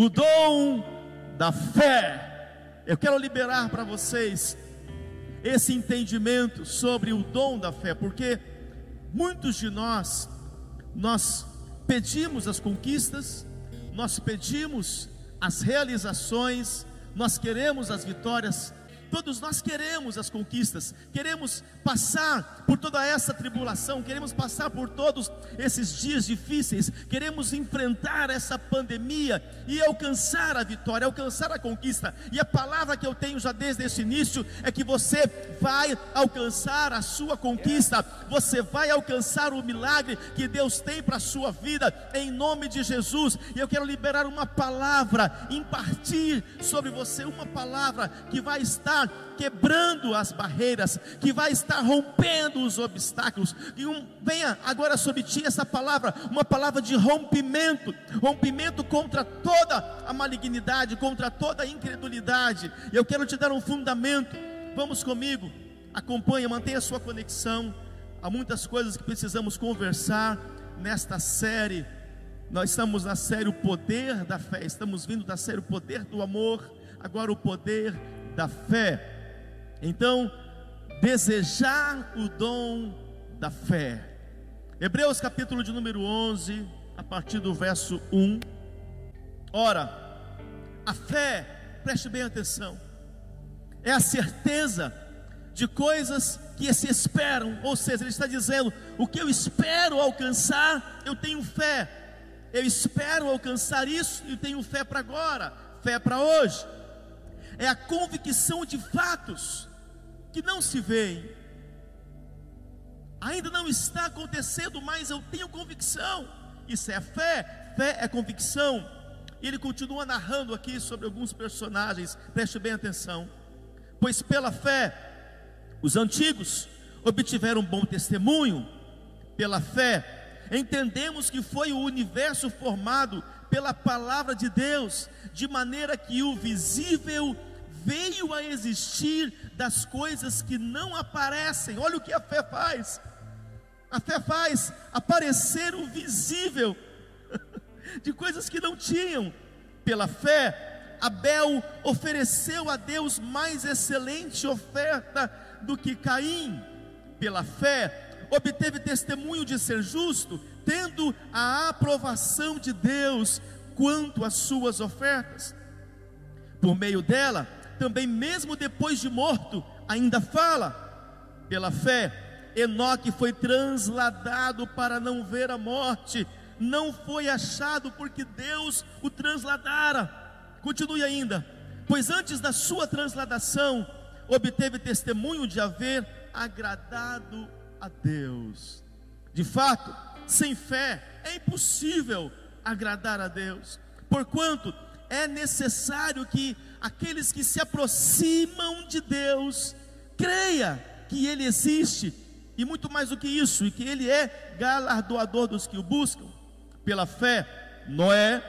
o dom da fé. Eu quero liberar para vocês esse entendimento sobre o dom da fé, porque muitos de nós nós pedimos as conquistas, nós pedimos as realizações, nós queremos as vitórias, Todos nós queremos as conquistas, queremos passar por toda essa tribulação, queremos passar por todos esses dias difíceis, queremos enfrentar essa pandemia e alcançar a vitória, alcançar a conquista. E a palavra que eu tenho já desde esse início é que você vai alcançar a sua conquista, você vai alcançar o milagre que Deus tem para a sua vida, em nome de Jesus. E eu quero liberar uma palavra, impartir sobre você uma palavra que vai estar quebrando as barreiras, que vai estar rompendo os obstáculos. E um, venha agora sobre ti essa palavra, uma palavra de rompimento rompimento contra toda a malignidade, contra toda a incredulidade. Eu quero te dar um fundamento. Vamos comigo, acompanha, mantenha a sua conexão. Há muitas coisas que precisamos conversar nesta série. Nós estamos na série O Poder da Fé, estamos vindo da série O Poder do Amor, agora o Poder da fé. Então, desejar o dom da fé. Hebreus capítulo de número 11, a partir do verso 1. Ora, a fé, preste bem atenção, é a certeza de coisas que se esperam, ou seja, ele está dizendo: o que eu espero alcançar, eu tenho fé. Eu espero alcançar isso e tenho fé para agora, fé para hoje é a convicção de fatos que não se veem. Ainda não está acontecendo, mas eu tenho convicção. Isso é fé, fé é convicção. E ele continua narrando aqui sobre alguns personagens, preste bem atenção. Pois pela fé, os antigos obtiveram bom testemunho, pela fé, entendemos que foi o universo formado pela palavra de Deus, de maneira que o visível veio a existir das coisas que não aparecem. Olha o que a fé faz. A fé faz aparecer o visível de coisas que não tinham. Pela fé, Abel ofereceu a Deus mais excelente oferta do que Caim. Pela fé, obteve testemunho de ser justo, tendo a aprovação de Deus quanto às suas ofertas. Por meio dela, também, mesmo depois de morto, ainda fala. Pela fé, Enoque foi transladado para não ver a morte, não foi achado porque Deus o transladara. Continue ainda, pois antes da sua transladação, obteve testemunho de haver agradado a Deus. De fato, sem fé é impossível agradar a Deus, porquanto é necessário que aqueles que se aproximam de Deus creia que Ele existe e muito mais do que isso, e que Ele é galardoador dos que o buscam. Pela fé, Noé,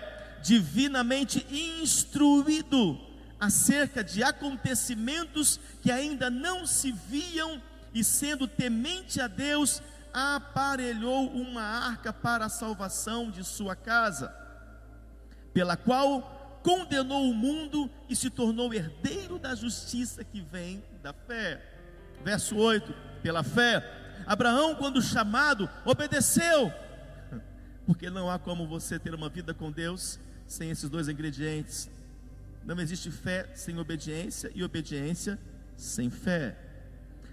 divinamente instruído acerca de acontecimentos que ainda não se viam, e sendo temente a Deus, aparelhou uma arca para a salvação de sua casa, pela qual condenou o mundo e se tornou herdeiro da justiça que vem da fé. Verso 8: pela fé, Abraão, quando chamado, obedeceu, porque não há como você ter uma vida com Deus sem esses dois ingredientes. Não existe fé sem obediência e obediência sem fé.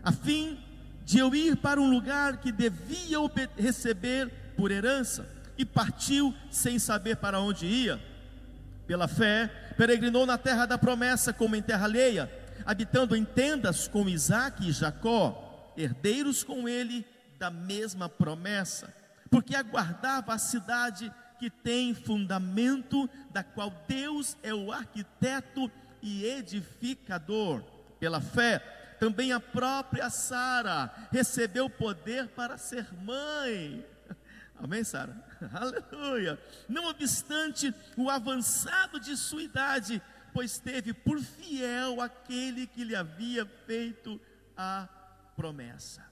A fim de eu ir para um lugar que devia receber por herança, e partiu sem saber para onde ia pela fé, peregrinou na terra da promessa, como em terra alheia, habitando em tendas com Isaac e Jacó, herdeiros com ele da mesma promessa, porque aguardava a cidade que tem fundamento, da qual Deus é o arquiteto e edificador. Pela fé, também a própria Sara recebeu poder para ser mãe. Amém, Sara? Aleluia. Não obstante o avançado de sua idade, pois teve por fiel aquele que lhe havia feito a promessa.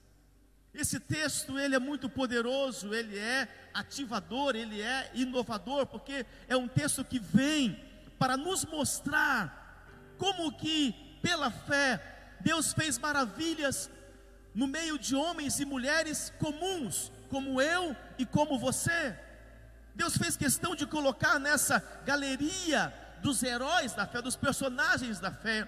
Esse texto ele é muito poderoso, ele é ativador, ele é inovador, porque é um texto que vem para nos mostrar como que pela fé Deus fez maravilhas no meio de homens e mulheres comuns, como eu e como você. Deus fez questão de colocar nessa galeria dos heróis da fé, dos personagens da fé,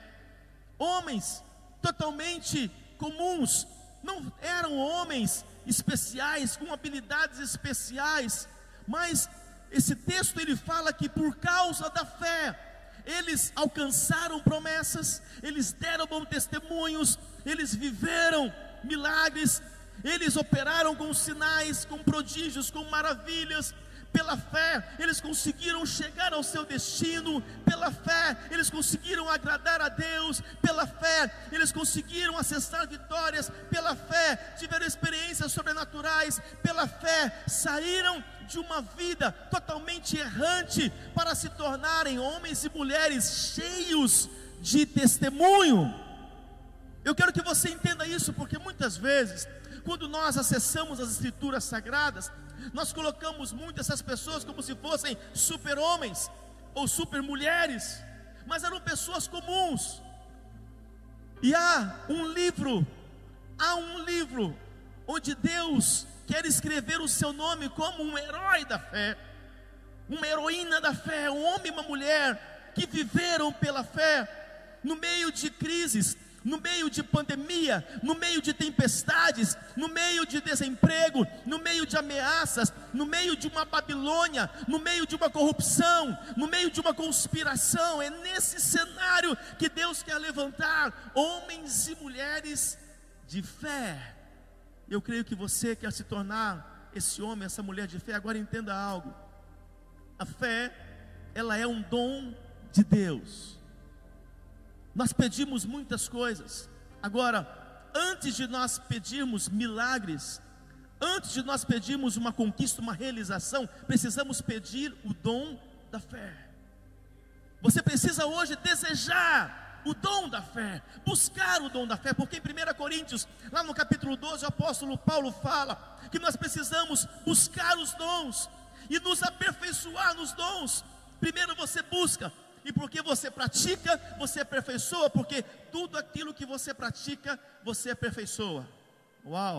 homens totalmente comuns, não eram homens especiais, com habilidades especiais, mas esse texto ele fala que por causa da fé, eles alcançaram promessas, eles deram bons testemunhos, eles viveram milagres, eles operaram com sinais, com prodígios, com maravilhas, pela fé, eles conseguiram chegar ao seu destino, pela fé, eles conseguiram agradar a Deus, pela fé, eles conseguiram acessar vitórias, pela fé, tiveram experiências sobrenaturais, pela fé, saíram de uma vida totalmente errante para se tornarem homens e mulheres cheios de testemunho. Eu quero que você entenda isso, porque muitas vezes, quando nós acessamos as Escrituras Sagradas, nós colocamos muito essas pessoas como se fossem super-homens ou super-mulheres, mas eram pessoas comuns. E há um livro, há um livro onde Deus quer escrever o seu nome como um herói da fé, uma heroína da fé, um homem e uma mulher que viveram pela fé no meio de crises, no meio de pandemia, no meio de tempestades, no meio de desemprego, no meio de ameaças, no meio de uma Babilônia, no meio de uma corrupção, no meio de uma conspiração. É nesse cenário que Deus quer levantar homens e mulheres de fé. Eu creio que você quer se tornar esse homem, essa mulher de fé. Agora entenda algo: a fé, ela é um dom de Deus. Nós pedimos muitas coisas. Agora, antes de nós pedirmos milagres, antes de nós pedirmos uma conquista, uma realização, precisamos pedir o dom da fé. Você precisa hoje desejar o dom da fé, buscar o dom da fé, porque em 1 Coríntios, lá no capítulo 12, o apóstolo Paulo fala que nós precisamos buscar os dons e nos aperfeiçoar nos dons. Primeiro você busca, e porque você pratica, você aperfeiçoa, porque tudo aquilo que você pratica, você aperfeiçoa. Uau,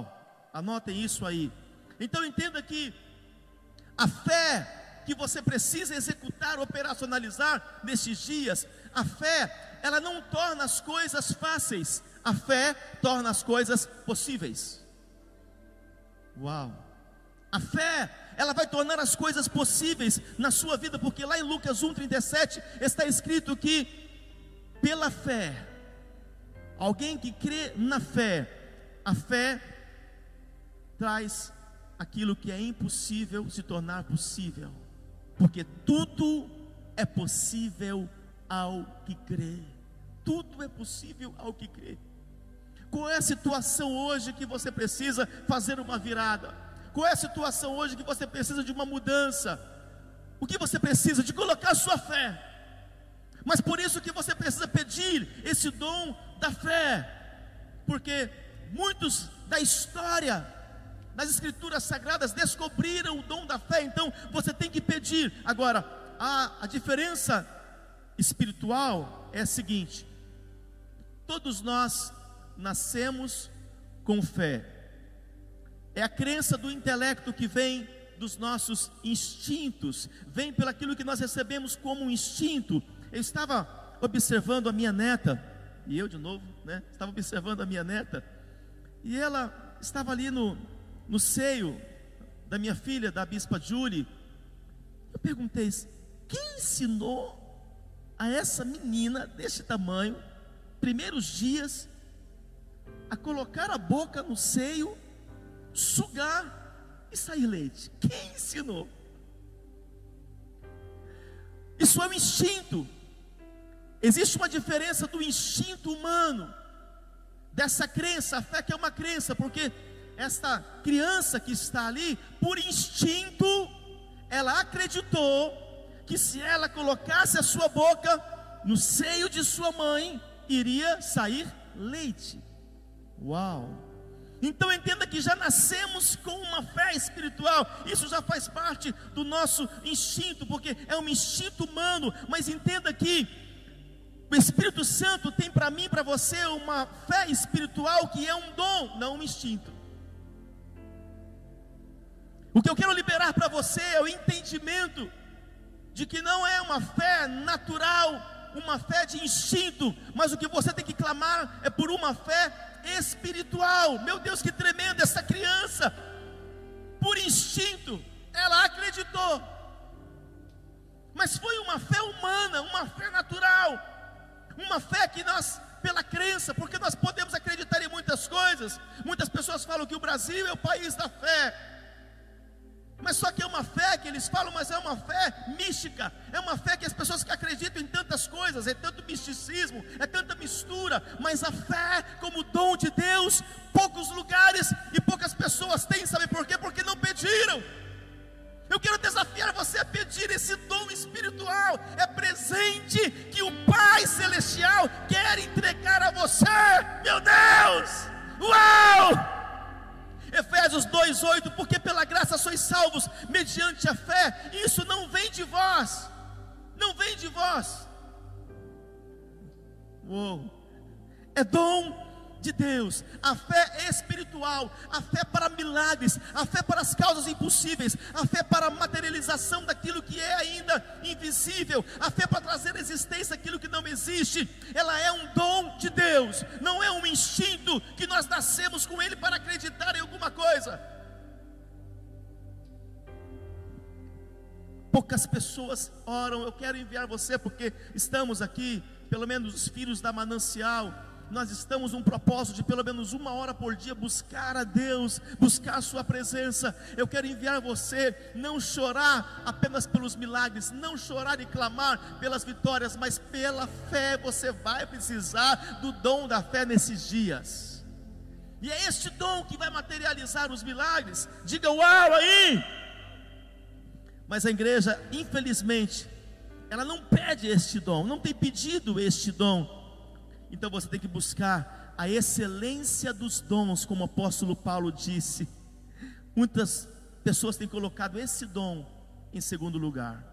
anotem isso aí. Então entenda que a fé que você precisa executar, operacionalizar nestes dias, a fé, ela não torna as coisas fáceis, a fé torna as coisas possíveis. Uau! A fé ela vai tornar as coisas possíveis na sua vida, porque lá em Lucas 1,37 está escrito que, pela fé, alguém que crê na fé, a fé traz aquilo que é impossível se tornar possível, porque tudo é possível ao que crê, tudo é possível ao que crê. Qual é a situação hoje que você precisa fazer uma virada? Qual é a situação hoje que você precisa de uma mudança? O que você precisa? De colocar sua fé. Mas por isso que você precisa pedir esse dom da fé. Porque muitos da história das escrituras sagradas descobriram o dom da fé, então você tem que pedir. Agora, a, a diferença espiritual é a seguinte: todos nós nascemos com fé, é a crença do intelecto que vem dos nossos instintos, vem pelo aquilo que nós recebemos como um instinto. Eu estava observando a minha neta, e eu de novo, né? Estava observando a minha neta, e ela estava ali no, no seio da minha filha, da bispa Julie. Eu perguntei: quem ensinou a essa menina desse tamanho, primeiros dias, a colocar a boca no seio sugar e sair leite. Quem ensinou? Isso é um instinto. Existe uma diferença do instinto humano, dessa crença, a fé que é uma crença, porque esta criança que está ali, por instinto, ela acreditou que se ela colocasse a sua boca no seio de sua mãe, iria sair leite. Uau! Então entenda que já nascemos com uma fé espiritual, isso já faz parte do nosso instinto, porque é um instinto humano, mas entenda que o Espírito Santo tem para mim para você uma fé espiritual que é um dom, não um instinto. O que eu quero liberar para você é o entendimento de que não é uma fé natural, uma fé de instinto, mas o que você tem que clamar é por uma fé espiritual. Meu Deus, que tremendo essa criança! Por instinto, ela acreditou. Mas foi uma fé humana, uma fé natural. Uma fé que nós pela crença, porque nós podemos acreditar em muitas coisas. Muitas pessoas falam que o Brasil é o país da fé. Mas só que é uma fé que eles falam, mas é uma fé mística, é uma fé que as pessoas que acreditam em tantas coisas, é tanto misticismo, é tanta mistura, mas a fé como dom de Deus, poucos lugares e poucas pessoas têm, sabe por quê? Porque não pediram. Eu quero desafiar você a pedir esse dom espiritual, é presente que o Pai Celestial quer entregar a você, meu Deus! Uau! Efésios 2:8, porque pela graça sois salvos mediante a fé. Isso não vem de vós. Não vem de vós. Uou. É dom de Deus, a fé espiritual, a fé para milagres, a fé para as causas impossíveis, a fé para a materialização daquilo que é ainda invisível, a fé para trazer à existência aquilo que não existe. Ela é um dom de Deus, não é um instinto que nós nascemos com ele para acreditar em alguma coisa. Poucas pessoas oram. Eu quero enviar você porque estamos aqui, pelo menos os filhos da manancial nós estamos um propósito de pelo menos uma hora por dia buscar a Deus, buscar a Sua presença. Eu quero enviar você não chorar apenas pelos milagres, não chorar e clamar pelas vitórias, mas pela fé. Você vai precisar do dom da fé nesses dias. E é este dom que vai materializar os milagres. Diga uau aí! Mas a igreja, infelizmente, ela não pede este dom, não tem pedido este dom. Então você tem que buscar a excelência dos dons, como o apóstolo Paulo disse. Muitas pessoas têm colocado esse dom em segundo lugar.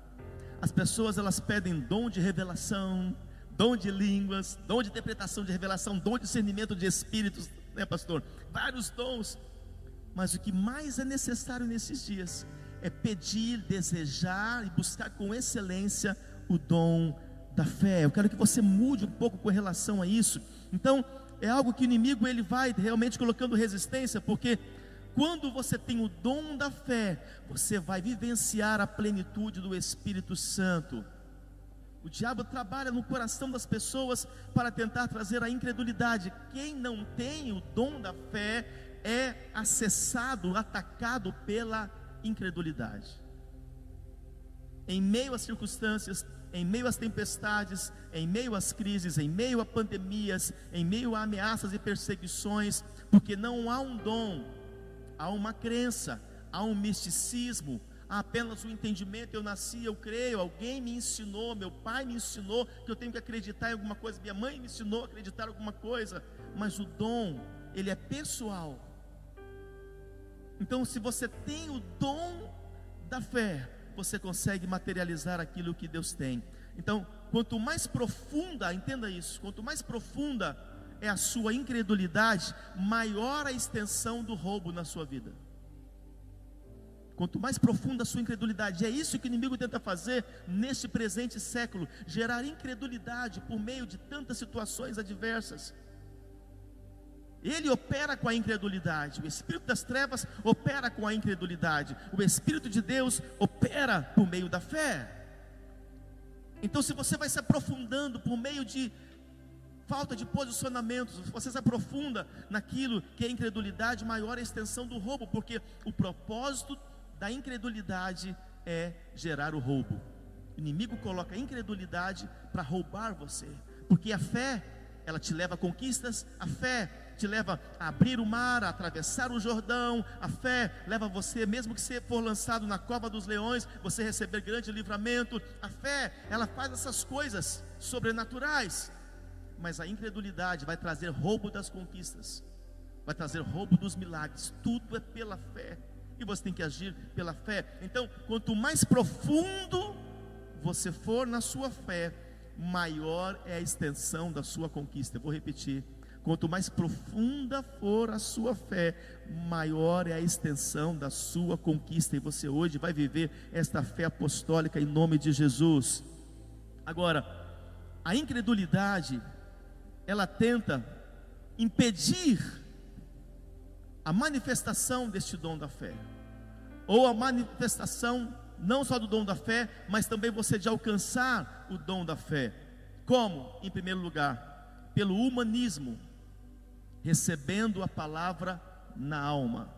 As pessoas elas pedem dom de revelação, dom de línguas, dom de interpretação de revelação, dom de discernimento de espíritos, né, pastor? Vários dons. Mas o que mais é necessário nesses dias é pedir, desejar e buscar com excelência o dom da fé. Eu quero que você mude um pouco com relação a isso. Então, é algo que o inimigo ele vai realmente colocando resistência, porque quando você tem o dom da fé, você vai vivenciar a plenitude do Espírito Santo. O diabo trabalha no coração das pessoas para tentar trazer a incredulidade. Quem não tem o dom da fé é acessado, atacado pela incredulidade. Em meio às circunstâncias em meio às tempestades, em meio às crises, em meio a pandemias, em meio a ameaças e perseguições, porque não há um dom, há uma crença, há um misticismo, há apenas um entendimento. Eu nasci, eu creio, alguém me ensinou, meu pai me ensinou que eu tenho que acreditar em alguma coisa, minha mãe me ensinou a acreditar em alguma coisa, mas o dom, ele é pessoal. Então, se você tem o dom da fé, você consegue materializar aquilo que Deus tem. Então, quanto mais profunda, entenda isso, quanto mais profunda é a sua incredulidade, maior a extensão do roubo na sua vida. Quanto mais profunda a sua incredulidade, é isso que o inimigo tenta fazer neste presente século gerar incredulidade por meio de tantas situações adversas. Ele opera com a incredulidade. O espírito das trevas opera com a incredulidade. O espírito de Deus opera por meio da fé. Então, se você vai se aprofundando por meio de falta de posicionamentos, você se aprofunda naquilo que é incredulidade, maior é a extensão do roubo, porque o propósito da incredulidade é gerar o roubo. O inimigo coloca a incredulidade para roubar você, porque a fé, ela te leva a conquistas, a fé te leva a abrir o mar, a atravessar o Jordão. A fé leva você, mesmo que você for lançado na cova dos leões, você receber grande livramento. A fé, ela faz essas coisas sobrenaturais. Mas a incredulidade vai trazer roubo das conquistas. vai trazer roubo dos milagres. Tudo é pela fé. E você tem que agir pela fé. Então, quanto mais profundo você for na sua fé, maior é a extensão da sua conquista. Eu vou repetir. Quanto mais profunda for a sua fé, maior é a extensão da sua conquista. E você hoje vai viver esta fé apostólica em nome de Jesus. Agora, a incredulidade, ela tenta impedir a manifestação deste dom da fé, ou a manifestação não só do dom da fé, mas também você de alcançar o dom da fé. Como? Em primeiro lugar, pelo humanismo, recebendo a palavra na alma.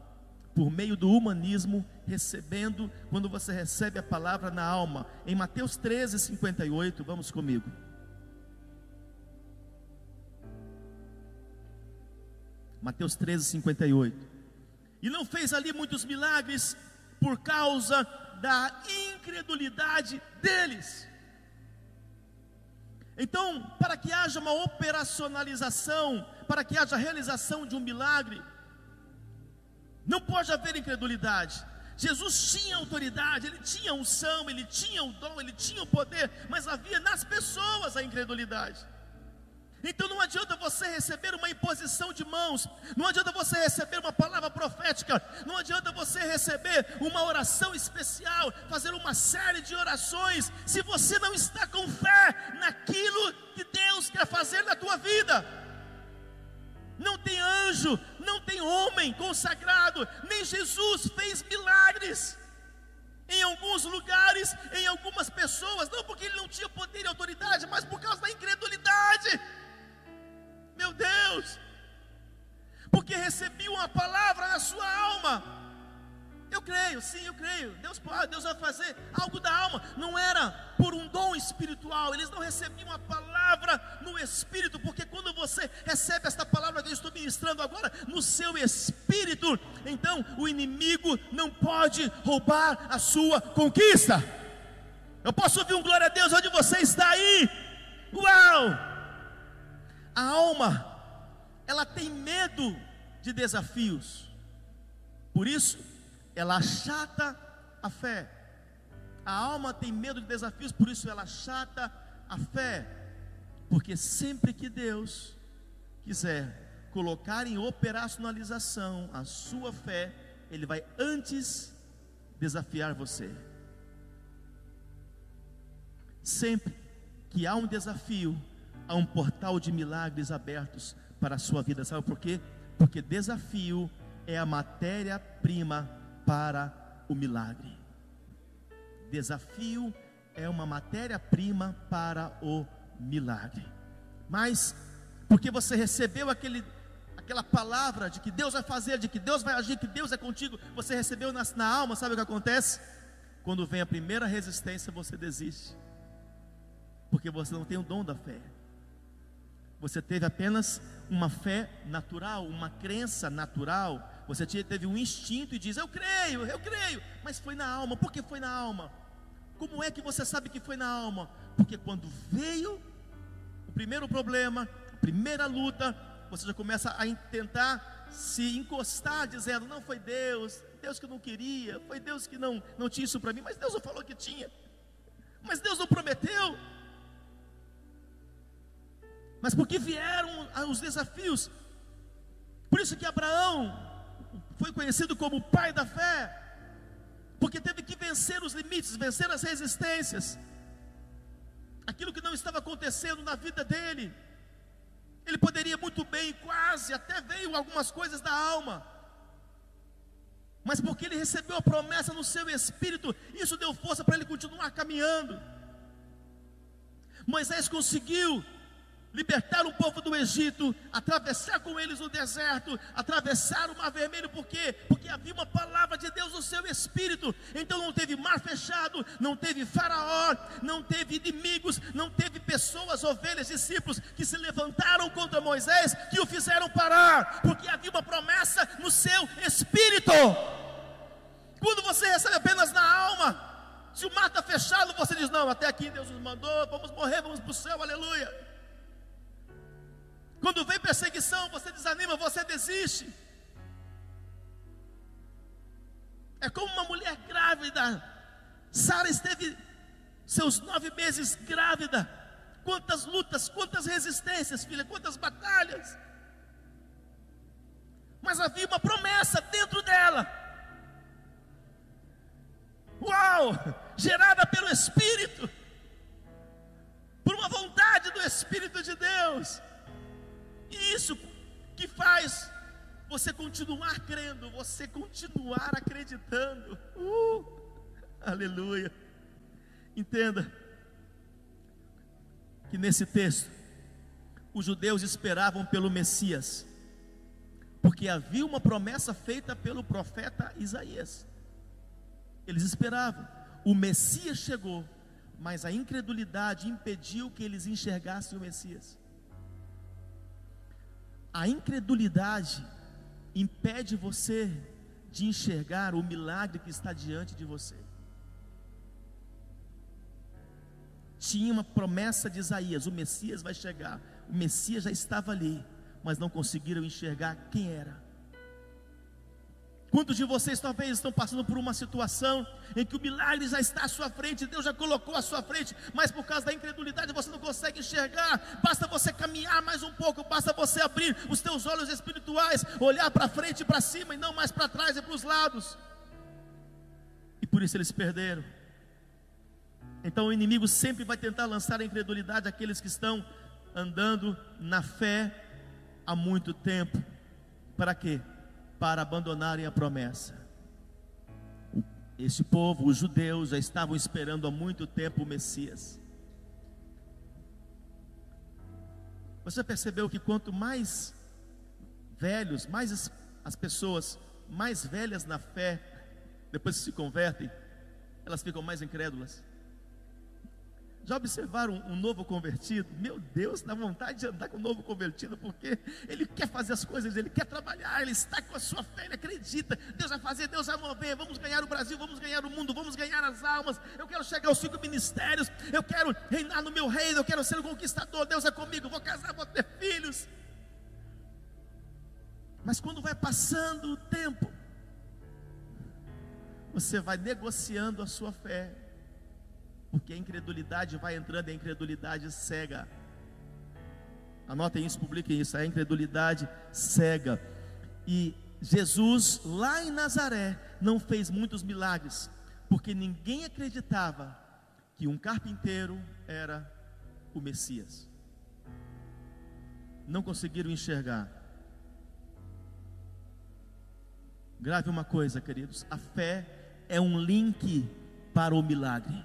Por meio do humanismo, recebendo, quando você recebe a palavra na alma. Em Mateus 13, 58, vamos comigo. Mateus 13, 58. E não fez ali muitos milagres por causa da incredulidade deles. Então, para que haja uma operacionalização, para que haja realização de um milagre, não pode haver incredulidade. Jesus tinha autoridade, ele tinha unção, ele tinha o dom, ele tinha o poder, mas havia nas pessoas a incredulidade. Então não adianta você receber uma imposição de mãos, não adianta você receber uma palavra profética, não adianta você receber uma oração especial, fazer uma série de orações, se você não está com fé naquilo que Deus quer fazer na tua vida. Não tem anjo, não tem homem consagrado, nem Jesus fez milagres em alguns lugares, em algumas pessoas, não porque ele não tinha poder e autoridade, mas por causa da incredulidade. Meu Deus! Porque recebi uma palavra na sua alma. Eu creio, sim, eu creio. Deus pode, Deus vai fazer algo da alma. Não era por um dom espiritual. Eles não recebiam a palavra no espírito, porque quando você recebe esta palavra que eu estou ministrando agora no seu espírito, então o inimigo não pode roubar a sua conquista. Eu posso ouvir um glória a Deus onde você está aí. Uau! A alma, ela tem medo de desafios, por isso, ela achata a fé. A alma tem medo de desafios, por isso ela achata a fé, porque sempre que Deus quiser colocar em operacionalização a sua fé, Ele vai antes desafiar você. Sempre que há um desafio, há um portal de milagres abertos para a sua vida. Sabe por quê? Porque desafio é a matéria-prima para o milagre. Desafio é uma matéria-prima para o milagre. Mas porque você recebeu aquele aquela palavra de que Deus vai fazer, de que Deus vai agir, que Deus é contigo, você recebeu na, na alma, sabe o que acontece? Quando vem a primeira resistência, você desiste. Porque você não tem o dom da fé. Você teve apenas uma fé natural, uma crença natural. Você teve um instinto e diz: Eu creio, eu creio. Mas foi na alma. Por que foi na alma? Como é que você sabe que foi na alma? Porque quando veio o primeiro problema, a primeira luta, você já começa a tentar se encostar, dizendo: Não foi Deus, Deus que não queria, foi Deus que não, não tinha isso para mim, mas Deus não falou que tinha, mas Deus não prometeu. Mas porque vieram os desafios. Por isso que Abraão foi conhecido como o pai da fé. Porque teve que vencer os limites, vencer as resistências. Aquilo que não estava acontecendo na vida dele. Ele poderia muito bem, quase, até veio algumas coisas da alma. Mas porque ele recebeu a promessa no seu espírito, isso deu força para ele continuar caminhando. Moisés conseguiu libertar o povo do Egito, atravessar com eles o deserto, atravessar o mar vermelho, por quê? Porque havia uma palavra de Deus no seu espírito. Então não teve mar fechado, não teve faraó, não teve inimigos, não teve pessoas, ovelhas, discípulos que se levantaram contra Moisés, que o fizeram parar, porque havia uma promessa no seu espírito. Quando você recebe apenas na alma, se o mar está fechado, você diz: Não, até aqui Deus nos mandou, vamos morrer, vamos para o céu, aleluia. Quando vem perseguição, você desanima, você desiste. É como uma mulher grávida. Sara esteve seus nove meses grávida. Quantas lutas, quantas resistências, filha, quantas batalhas. Mas havia uma promessa dentro dela. Uau! Gerada pelo Espírito, por uma vontade do Espírito de Deus. E isso que faz você continuar crendo, você continuar acreditando. Uh, aleluia. Entenda que nesse texto os judeus esperavam pelo Messias, porque havia uma promessa feita pelo profeta Isaías. Eles esperavam, o Messias chegou, mas a incredulidade impediu que eles enxergassem o Messias. A incredulidade impede você de enxergar o milagre que está diante de você. Tinha uma promessa de Isaías: o Messias vai chegar. O Messias já estava ali, mas não conseguiram enxergar quem era. Quantos de vocês talvez estão passando por uma situação em que o milagre já está à sua frente, Deus já colocou à sua frente, mas por causa da incredulidade você não consegue enxergar. Basta você caminhar mais um pouco, basta você abrir os teus olhos espirituais, olhar para frente e para cima e não mais para trás e para os lados. E por isso eles perderam. Então o inimigo sempre vai tentar lançar a incredulidade àqueles que estão andando na fé há muito tempo. Para quê? Para abandonarem a promessa. Esse povo, os judeus, já estavam esperando há muito tempo o Messias. Você percebeu que quanto mais velhos, mais as, as pessoas mais velhas na fé, depois que se convertem, elas ficam mais incrédulas. Já observaram um, novo convertido? Meu Deus, dá vontade de andar com um novo convertido, porque ele quer fazer as coisas, ele quer trabalhar, ele está com a sua fé, ele acredita. Deus vai fazer, Deus vai mover. Vamos ganhar o Brasil, vamos ganhar o mundo, vamos ganhar as almas. Eu quero chegar aos cinco ministérios, eu quero reinar no meu reino, eu quero ser um conquistador. Deus é comigo, vou casar, vou ter filhos. Mas quando vai passando o tempo, você vai negociando a sua fé porque a incredulidade vai entrando, a incredulidade cega. Anotem isso, publiquem isso, a incredulidade cega. E Jesus, lá em Nazaré, não fez muitos milagres, porque ninguém acreditava que um carpinteiro era o Messias. Não conseguiram enxergar. Grave uma coisa, queridos: a fé é um link para o milagre.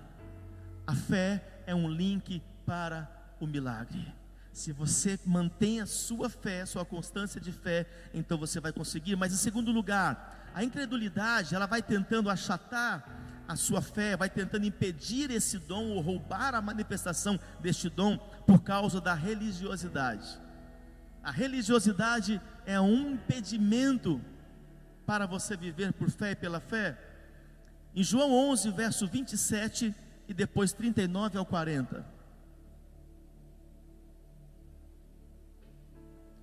A fé é um link para o milagre. Se você mantém a sua fé, sua constância de fé, então você vai conseguir. Mas em segundo lugar, a incredulidade, ela vai tentando achatar a sua fé, vai tentando impedir esse dom ou roubar a manifestação deste dom por causa da religiosidade. A religiosidade é um impedimento para você viver por fé e pela fé. Em João 11, verso 27, e depois 39 ao 40.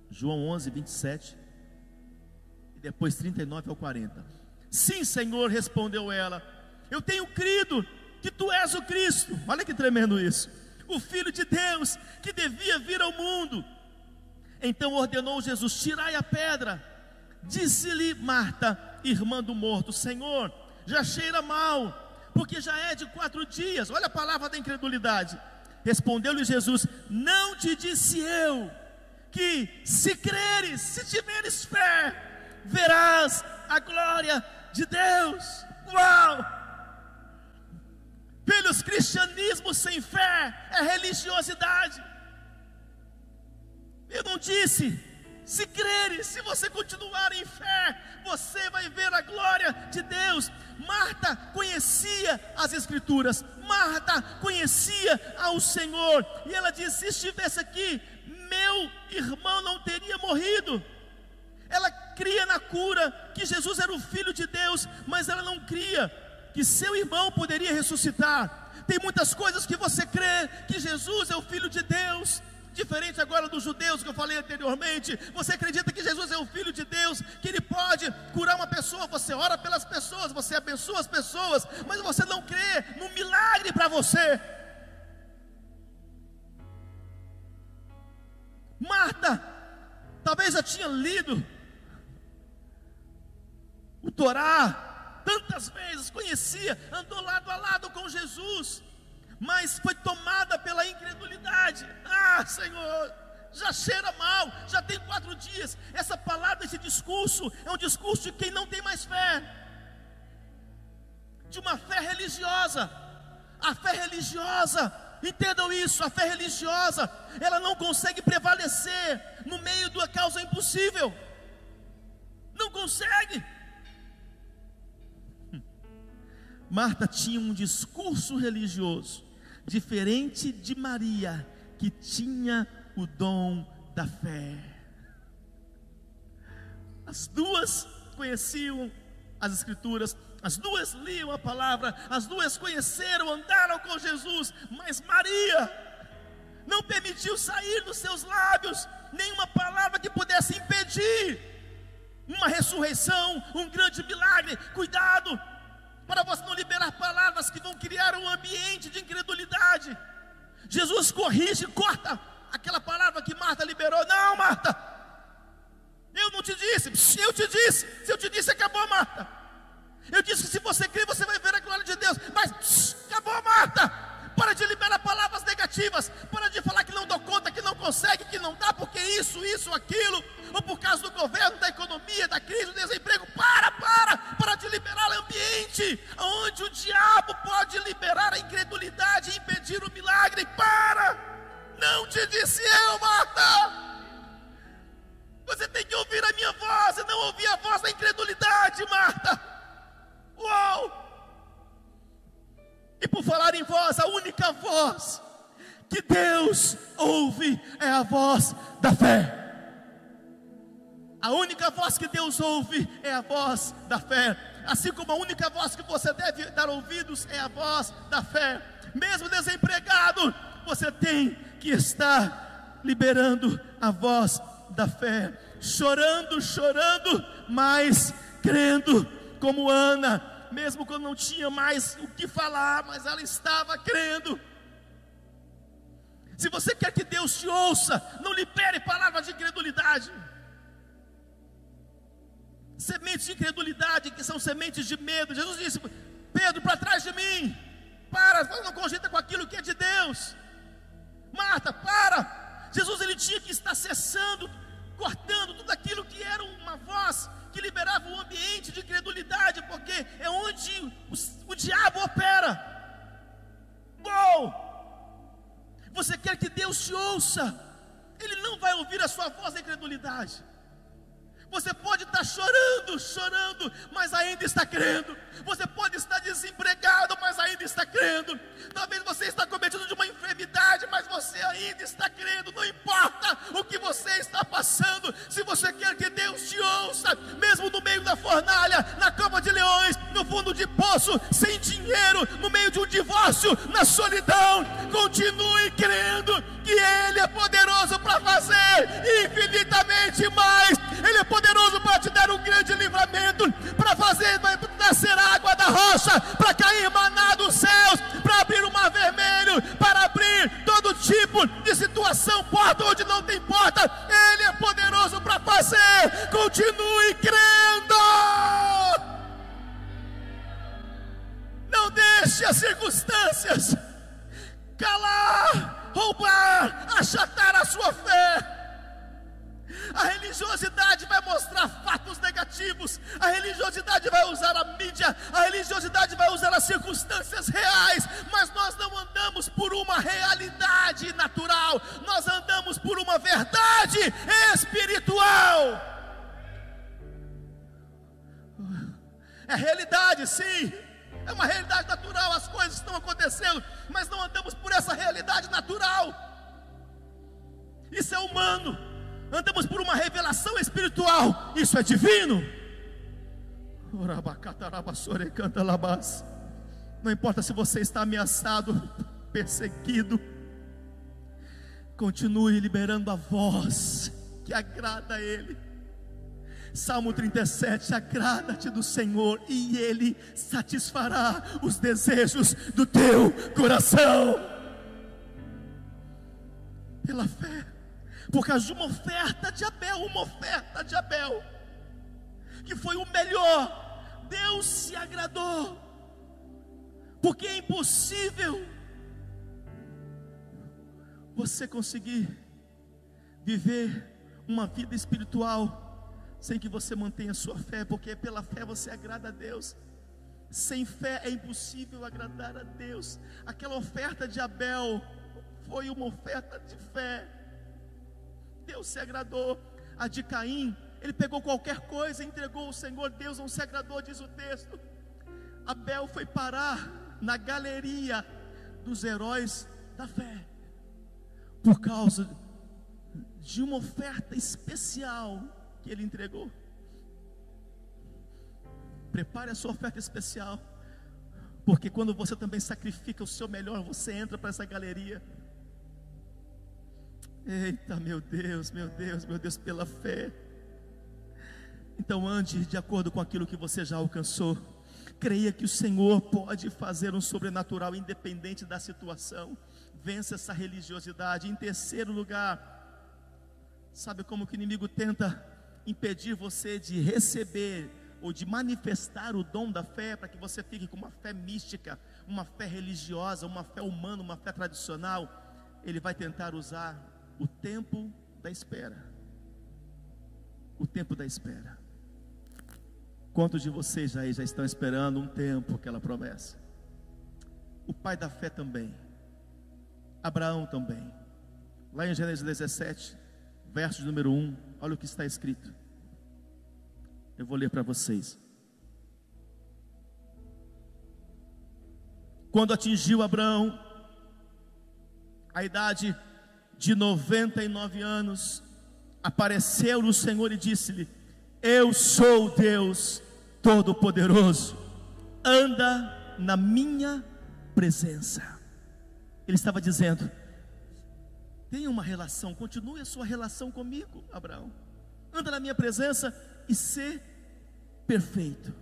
João 11, 27 e depois 39 ao 40. Sim, Senhor, respondeu ela. Eu tenho crido que tu és o Cristo. Olha que tremendo isso. O Filho de Deus que devia vir ao mundo. Então ordenou Jesus: Tirai a pedra. Disse-lhe Marta, irmã do morto: Senhor, já cheira mal porque já é de quatro dias. Olha a palavra da incredulidade. Respondeu-lhe Jesus: Não te disse eu que, se creres, se tiveres fé, verás a glória de Deus. Uau! Filhos, cristianismo sem fé é religiosidade. Eu não disse se creres, se você continuar em fé, você vai ver a glória de Deus. Marta conhecia as Escrituras, Marta conhecia ao Senhor, e ela disse: Se estivesse aqui, meu irmão não teria morrido. Ela cria na cura que Jesus era o Filho de Deus, mas ela não cria que seu irmão poderia ressuscitar. Tem muitas coisas que você crê que Jesus é o Filho de Deus, diferente agora dos judeus que eu falei anteriormente. Você acredita que Jesus é o Filho de Deus, que Ele pode curar uma pessoa, você ora pelas pessoas, você abençoa as pessoas, mas você não crê no milagre para você. Marta, talvez já tinha lido o Torá tantas vezes, conhecia, andou lado a lado com Jesus, mas foi tomada pela incredulidade. Ah, Senhor, já cheira mal, já tem quatro dias. Essa palavra, esse discurso, é um discurso de quem não tem mais fé, de uma fé religiosa. A fé religiosa Entendam isso, a fé religiosa, ela não consegue prevalecer no meio da causa impossível. Não consegue. Marta tinha um discurso religioso diferente de Maria, que tinha o dom da fé. As duas conheciam as Escrituras, as duas liam a palavra, as duas conheceram, andaram com Jesus, mas Maria não permitiu sair dos seus lábios nenhuma palavra que pudesse impedir uma ressurreição, um grande milagre. Cuidado, para você não liberar palavras que vão criar um ambiente de incredulidade. Jesus corrige, corta aquela palavra que Marta liberou. Não, Marta, eu não te disse, eu te disse, se eu te disse, acabou, Marta. Eu disse que se você crê, você vai ver a glória de Deus. Mas acabou, Marta. Para de liberar palavras negativas. Para de falar que não dou conta, que não consegue, que não dá, porque isso, isso, aquilo. Ou por causa do governo, da economia, da crise, do desemprego. Para, para. Para de liberar ambiente. Onde o diabo pode liberar a incredulidade e impedir o milagre. Para. Não te disse eu, Marta. Você tem que ouvir a minha voz e não ouvir a voz da incredulidade, Marta. Uau! E por falar em voz, a única voz que Deus ouve é a voz da fé. A única voz que Deus ouve é a voz da fé. Assim como a única voz que você deve dar ouvidos é a voz da fé. Mesmo desempregado, você tem que estar liberando a voz da fé. Chorando, chorando, mas crendo, como Ana, mesmo quando não tinha mais o que falar, mas ela estava crendo. Se você quer que Deus te ouça, não libere palavras de incredulidade. Sementes de incredulidade, que são sementes de medo. Jesus disse: Pedro, para trás de mim, para, não cogita com aquilo que é de Deus. Marta, para. Jesus ele tinha que estar cessando, cortando tudo aquilo que era uma voz que liberava um ambiente de incredulidade, porque é onde o, o diabo opera. Uou! Você quer que Deus te ouça, Ele não vai ouvir a sua voz da incredulidade. Você pode estar chorando, chorando, mas ainda está crendo. Você pode estar desempregado, mas ainda está crendo. Talvez você está cometido de uma enfermidade, mas você ainda está crendo. Não importa o que você está passando. Se você quer que Deus te ouça, mesmo no meio da fornalha, na cama de leões, no fundo de poço, sem dinheiro, no meio de um divórcio, na solidão, continue crendo que Ele é poderoso para fazer infinitamente mais. Rocha, para cair maná dos céus, para abrir o mar vermelho, para abrir todo tipo de situação, porta onde não tem porta. Ele é poderoso para fazer. Continue crendo. Não deixe as circunstâncias calar, roubar, achatar a sua fé. A religiosidade vai mostrar A religiosidade vai usar a mídia. A religiosidade vai usar as circunstâncias reais. Mas nós não andamos por uma realidade natural. Nós andamos por uma verdade espiritual. É realidade, sim. É uma realidade natural. As coisas estão acontecendo. Mas não andamos por essa realidade natural. Isso é humano andamos por uma revelação espiritual, isso é divino. Não importa se você está ameaçado, perseguido, continue liberando a voz que agrada a Ele. Salmo 37: agrada-te do Senhor e Ele satisfará os desejos do teu coração. Pela fé, por causa de uma oferta de Abel, uma oferta de Abel, que foi o melhor, Deus se agradou, porque é impossível você conseguir viver uma vida espiritual sem que você mantenha sua fé, porque pela fé você agrada a Deus. Sem fé é impossível agradar a Deus. Aquela oferta de Abel foi uma oferta de fé. Deus se agradou. A de Caim, ele pegou qualquer coisa e entregou ao Senhor. Deus não se agradou, diz o texto. Abel foi parar na galeria dos heróis da fé, por causa de uma oferta especial que ele entregou. Prepare a sua oferta especial, porque quando você também sacrifica o seu melhor, você entra para essa galeria. Eita, meu Deus, meu Deus, meu Deus, pela fé. Então ande de acordo com aquilo que você já alcançou. Creia que o Senhor pode fazer um sobrenatural independente da situação. Vença essa religiosidade. Em terceiro lugar, sabe como que o inimigo tenta impedir você de receber ou de manifestar o dom da fé para que você fique com uma fé mística, uma fé religiosa, uma fé humana, uma fé tradicional, ele vai tentar usar o tempo da espera. O tempo da espera. Quantos de vocês aí já estão esperando um tempo aquela promessa? O pai da fé também. Abraão também. Lá em Gênesis 17, verso número 1, olha o que está escrito. Eu vou ler para vocês. Quando atingiu Abraão a idade de 99 anos, apareceu-lhe o Senhor e disse-lhe: Eu sou Deus Todo-Poderoso, anda na minha presença. Ele estava dizendo: Tenha uma relação, continue a sua relação comigo, Abraão. Anda na minha presença e ser perfeito.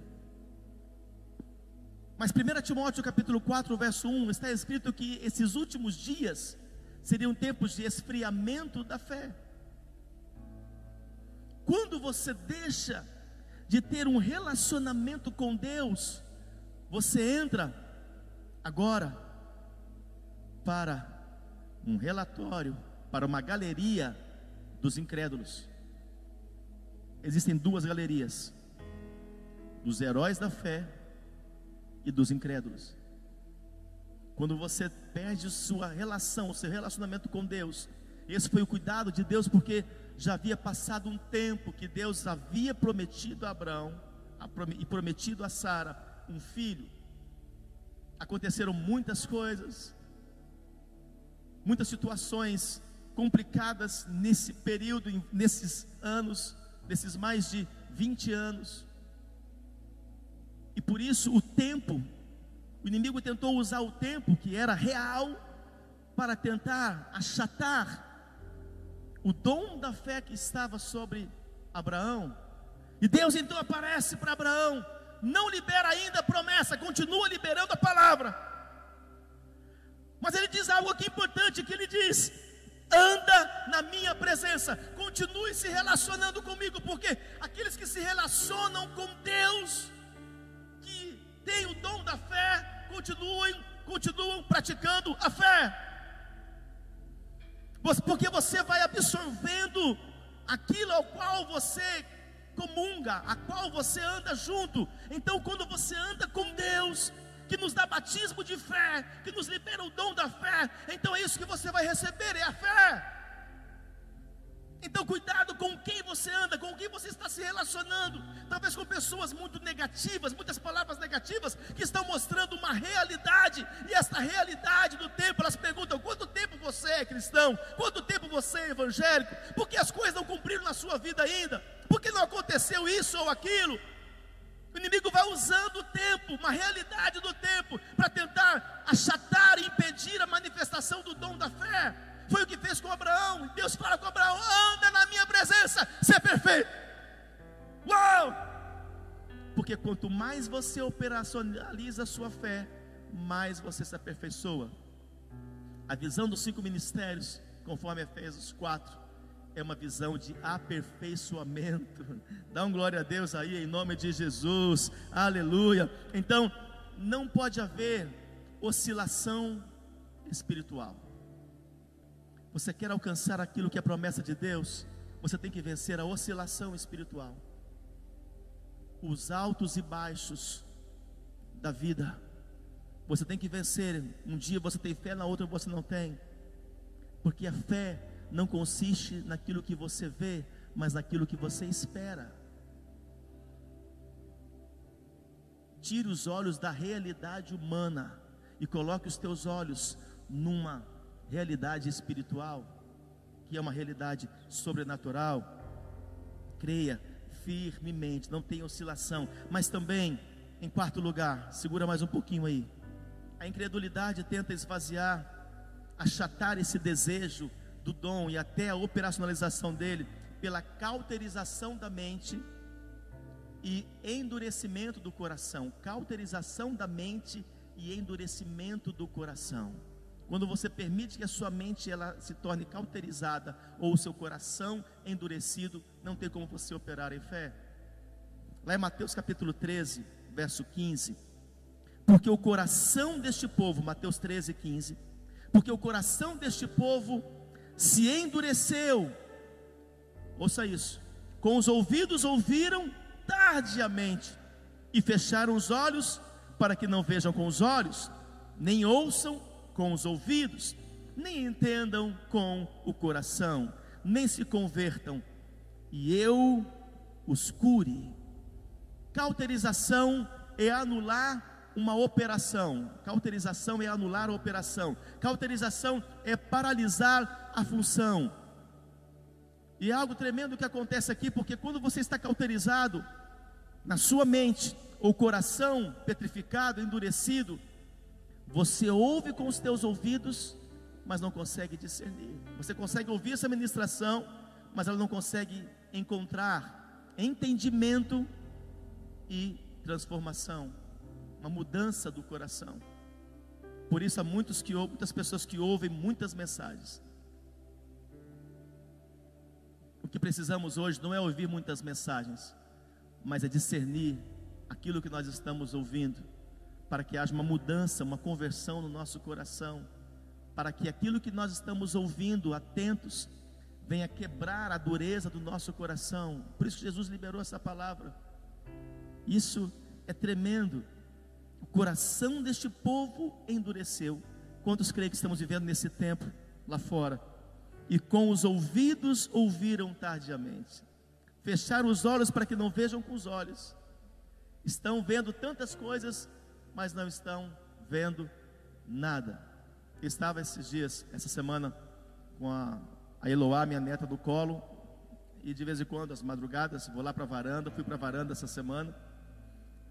Mas 1 Timóteo capítulo 4, verso 1, está escrito que esses últimos dias seriam tempos de esfriamento da fé. Quando você deixa de ter um relacionamento com Deus, você entra agora para um relatório para uma galeria dos incrédulos. Existem duas galerias: dos heróis da fé e dos incrédulos. Quando você perde sua relação, o seu relacionamento com Deus, esse foi o cuidado de Deus, porque já havia passado um tempo que Deus havia prometido a Abraão e prometido a Sara um filho. Aconteceram muitas coisas, muitas situações complicadas nesse período, nesses anos, nesses mais de 20 anos. E por isso o tempo, o inimigo tentou usar o tempo que era real para tentar achatar o dom da fé que estava sobre Abraão. E Deus então aparece para Abraão, não libera ainda a promessa, continua liberando a palavra. Mas ele diz algo aqui importante que ele diz: anda na minha presença, continue se relacionando comigo, porque aqueles que se relacionam com Deus, que têm o dom continuem, continuam praticando a fé. Porque você vai absorvendo aquilo ao qual você comunga, a qual você anda junto. Então, quando você anda com Deus, que nos dá batismo de fé, que nos libera o dom da fé. Então é isso que você vai receber, é a fé. Então, cuidado com quem você anda, com quem você está se relacionando. Talvez com pessoas muito negativas, muitas palavras negativas, que estão mostrando uma realidade. E esta realidade do tempo, elas perguntam: quanto tempo você é cristão? Quanto tempo você é evangélico? Porque as coisas não cumpriram na sua vida ainda? Porque não aconteceu isso ou aquilo? O inimigo vai usando o tempo, uma realidade do tempo, para tentar achatar e impedir a manifestação do dom da fé. Foi o que fez com Abraão. Deus fala com Abraão: anda na minha presença, ser perfeito. Uau! Porque quanto mais você operacionaliza a sua fé, mais você se aperfeiçoa. A visão dos cinco ministérios, conforme Efésios 4, é uma visão de aperfeiçoamento. Dá um glória a Deus aí em nome de Jesus. Aleluia. Então, não pode haver oscilação espiritual. Você quer alcançar aquilo que é promessa de Deus? Você tem que vencer a oscilação espiritual. Os altos e baixos da vida. Você tem que vencer. Um dia você tem fé, na outra você não tem. Porque a fé não consiste naquilo que você vê, mas naquilo que você espera. Tire os olhos da realidade humana e coloque os teus olhos numa realidade espiritual, que é uma realidade sobrenatural. Creia firmemente, não tem oscilação, mas também, em quarto lugar, segura mais um pouquinho aí. A incredulidade tenta esvaziar, achatar esse desejo do dom e até a operacionalização dele pela cauterização da mente e endurecimento do coração. Cauterização da mente e endurecimento do coração. Quando você permite que a sua mente ela se torne cauterizada ou o seu coração endurecido, não tem como você operar em fé. Lá em Mateus capítulo 13, verso 15, porque o coração deste povo, Mateus 13, 15, porque o coração deste povo se endureceu. Ouça isso. Com os ouvidos ouviram tardiamente e fecharam os olhos para que não vejam com os olhos, nem ouçam com os ouvidos, nem entendam com o coração, nem se convertam, e eu os cure. Cauterização é anular uma operação. Cauterização é anular a operação. Cauterização é paralisar a função. E é algo tremendo que acontece aqui, porque quando você está cauterizado na sua mente, ou coração petrificado, endurecido, você ouve com os teus ouvidos, mas não consegue discernir. Você consegue ouvir essa ministração, mas ela não consegue encontrar entendimento e transformação, uma mudança do coração. Por isso há muitos que muitas pessoas que ouvem muitas mensagens. O que precisamos hoje não é ouvir muitas mensagens, mas é discernir aquilo que nós estamos ouvindo para que haja uma mudança, uma conversão no nosso coração, para que aquilo que nós estamos ouvindo, atentos, venha quebrar a dureza do nosso coração. Por isso Jesus liberou essa palavra. Isso é tremendo. O coração deste povo endureceu. Quantos creem que estamos vivendo nesse tempo lá fora? E com os ouvidos ouviram tardiamente. Fecharam os olhos para que não vejam com os olhos. Estão vendo tantas coisas mas não estão vendo nada. Estava esses dias, essa semana, com a, a Eloá, minha neta do colo, e de vez em quando, às madrugadas, vou lá para a varanda, fui para a varanda essa semana,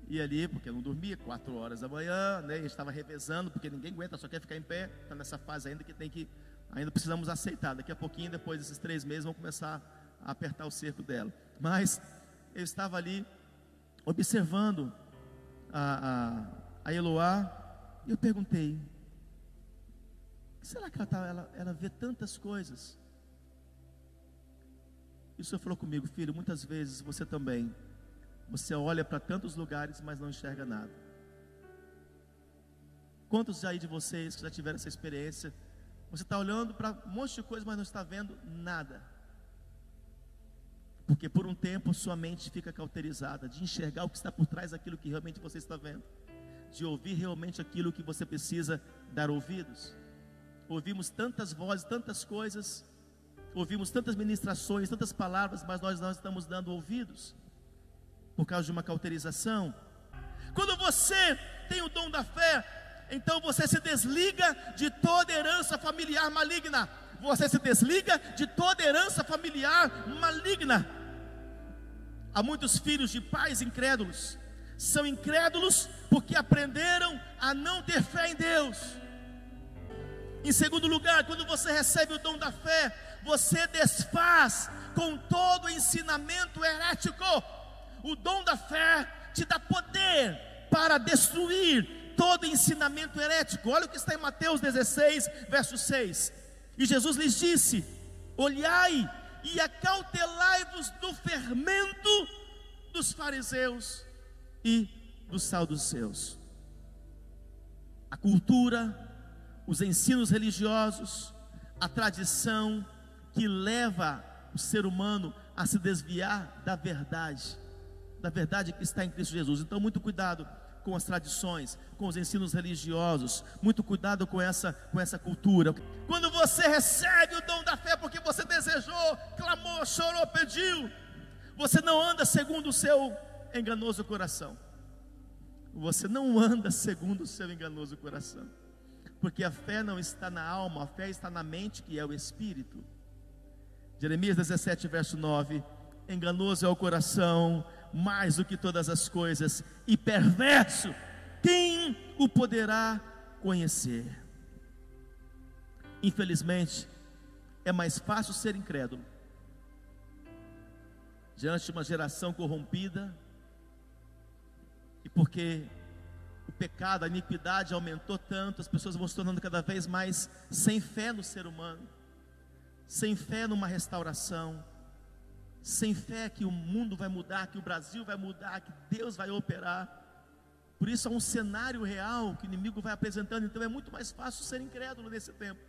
e ali, porque eu não dormia, quatro horas da manhã, né, estava revezando, porque ninguém aguenta, só quer ficar em pé, está nessa fase ainda que tem que, ainda precisamos aceitar, daqui a pouquinho, depois desses três meses, vamos começar a apertar o cerco dela, mas eu estava ali, observando a, a a Eloá, e eu perguntei: será que ela, tá, ela, ela vê tantas coisas? E o Senhor falou comigo, filho, muitas vezes você também, você olha para tantos lugares, mas não enxerga nada. Quantos aí de vocês que já tiveram essa experiência? Você está olhando para um monte de coisa, mas não está vendo nada. Porque por um tempo sua mente fica cauterizada de enxergar o que está por trás daquilo que realmente você está vendo de ouvir realmente aquilo que você precisa dar ouvidos. Ouvimos tantas vozes, tantas coisas, ouvimos tantas ministrações, tantas palavras, mas nós não estamos dando ouvidos por causa de uma cauterização. Quando você tem o dom da fé, então você se desliga de toda herança familiar maligna. Você se desliga de toda herança familiar maligna. Há muitos filhos de pais incrédulos são incrédulos porque aprenderam a não ter fé em Deus. Em segundo lugar, quando você recebe o dom da fé, você desfaz com todo o ensinamento herético. O dom da fé te dá poder para destruir todo ensinamento herético. Olha o que está em Mateus 16, verso 6. E Jesus lhes disse: Olhai e acautelai-vos do fermento dos fariseus e dos saduceus. A cultura, os ensinos religiosos, a tradição que leva o ser humano a se desviar da verdade, da verdade que está em Cristo Jesus. Então, muito cuidado com as tradições, com os ensinos religiosos, muito cuidado com essa, com essa cultura. Quando você recebe o dom da fé porque você desejou, clamou, chorou, pediu, você não anda segundo o seu enganoso coração. Você não anda segundo o seu enganoso coração. Porque a fé não está na alma, a fé está na mente, que é o espírito. Jeremias 17, verso 9: Enganoso é o coração, mais do que todas as coisas, e perverso, quem o poderá conhecer? Infelizmente, é mais fácil ser incrédulo diante de uma geração corrompida, e porque o pecado, a iniquidade aumentou tanto, as pessoas vão se tornando cada vez mais sem fé no ser humano, sem fé numa restauração, sem fé que o mundo vai mudar, que o Brasil vai mudar, que Deus vai operar. Por isso é um cenário real que o inimigo vai apresentando, então é muito mais fácil ser incrédulo nesse tempo.